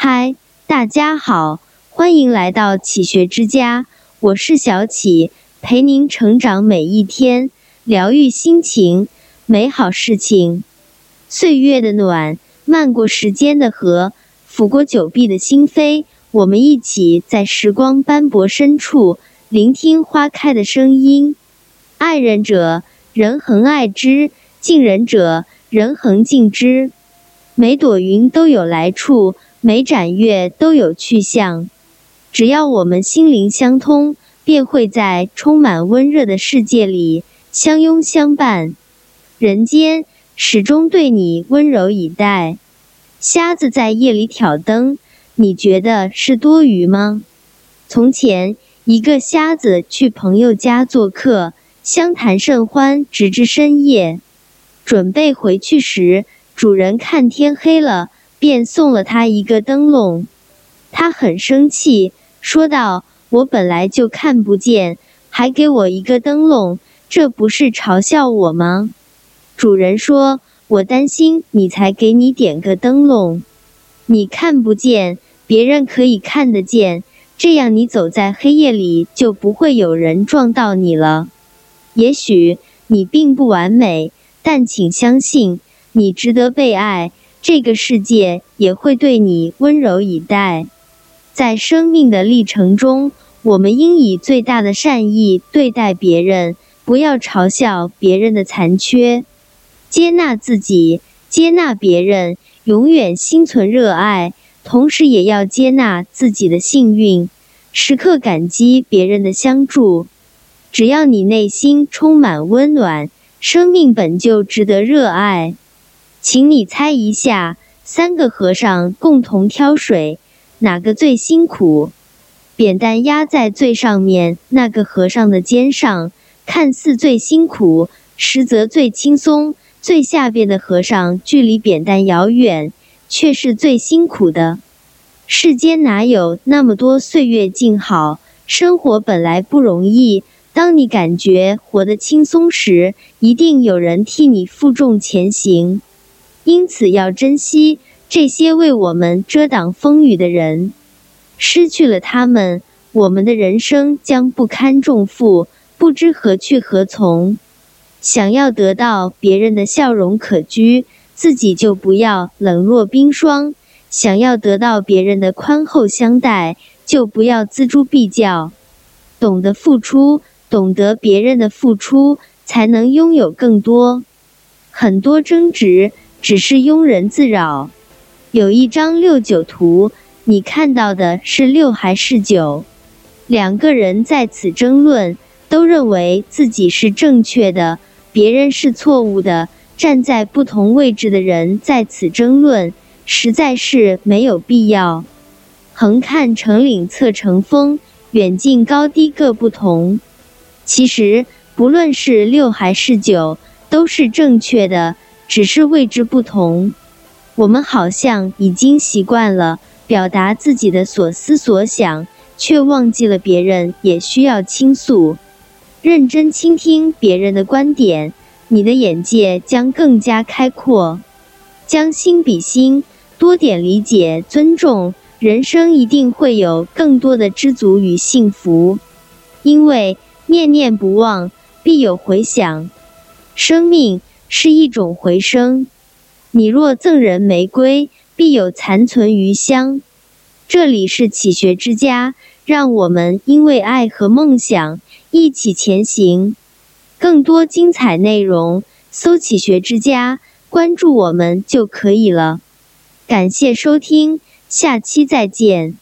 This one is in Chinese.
嗨，大家好，欢迎来到启学之家，我是小启，陪您成长每一天，疗愈心情，美好事情。岁月的暖，漫过时间的河，抚过久闭的心扉。我们一起在时光斑驳深处，聆听花开的声音。爱人者，人恒爱之；敬人者，人恒敬之。每朵云都有来处。每盏月都有去向，只要我们心灵相通，便会在充满温热的世界里相拥相伴。人间始终对你温柔以待。瞎子在夜里挑灯，你觉得是多余吗？从前，一个瞎子去朋友家做客，相谈甚欢，直至深夜。准备回去时，主人看天黑了。便送了他一个灯笼，他很生气，说道：“我本来就看不见，还给我一个灯笼，这不是嘲笑我吗？”主人说：“我担心你，才给你点个灯笼。你看不见，别人可以看得见，这样你走在黑夜里就不会有人撞到你了。也许你并不完美，但请相信，你值得被爱。”这个世界也会对你温柔以待。在生命的历程中，我们应以最大的善意对待别人，不要嘲笑别人的残缺，接纳自己，接纳别人，永远心存热爱，同时也要接纳自己的幸运，时刻感激别人的相助。只要你内心充满温暖，生命本就值得热爱。请你猜一下，三个和尚共同挑水，哪个最辛苦？扁担压在最上面那个和尚的肩上，看似最辛苦，实则最轻松；最下边的和尚距离扁担遥远，却是最辛苦的。世间哪有那么多岁月静好？生活本来不容易。当你感觉活得轻松时，一定有人替你负重前行。因此，要珍惜这些为我们遮挡风雨的人。失去了他们，我们的人生将不堪重负，不知何去何从。想要得到别人的笑容可掬，自己就不要冷若冰霜；想要得到别人的宽厚相待，就不要锱铢必较。懂得付出，懂得别人的付出，才能拥有更多。很多争执。只是庸人自扰。有一张六九图，你看到的是六还是九？两个人在此争论，都认为自己是正确的，别人是错误的。站在不同位置的人在此争论，实在是没有必要。横看成岭侧成峰，远近高低各不同。其实，不论是六还是九，都是正确的。只是位置不同，我们好像已经习惯了表达自己的所思所想，却忘记了别人也需要倾诉。认真倾听别人的观点，你的眼界将更加开阔。将心比心，多点理解、尊重，人生一定会有更多的知足与幸福。因为念念不忘，必有回响。生命。是一种回声。你若赠人玫瑰，必有残存余香。这里是启学之家，让我们因为爱和梦想一起前行。更多精彩内容，搜“启学之家”，关注我们就可以了。感谢收听，下期再见。